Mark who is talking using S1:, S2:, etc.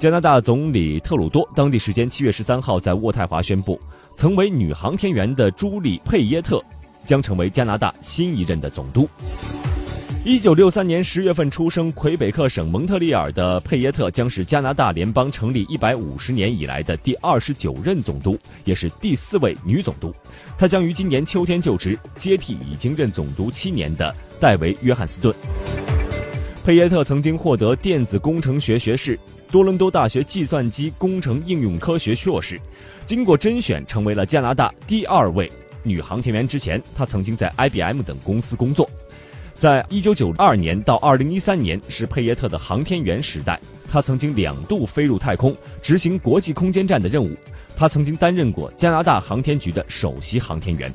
S1: 加拿大总理特鲁多当地时间七月十三号在渥太华宣布，曾为女航天员的朱莉·佩耶特将成为加拿大新一任的总督。一九六三年十月份出生魁北克省蒙特利尔的佩耶特将是加拿大联邦成立一百五十年以来的第二十九任总督，也是第四位女总督。她将于今年秋天就职，接替已经任总督七年的戴维·约翰斯顿。佩耶特曾经获得电子工程学学士。多伦多大学计算机工程应用科学硕士，经过甄选成为了加拿大第二位女航天员。之前，她曾经在 IBM 等公司工作。在一九九二年到二零一三年是佩耶特的航天员时代，她曾经两度飞入太空，执行国际空间站的任务。她曾经担任过加拿大航天局的首席航天员。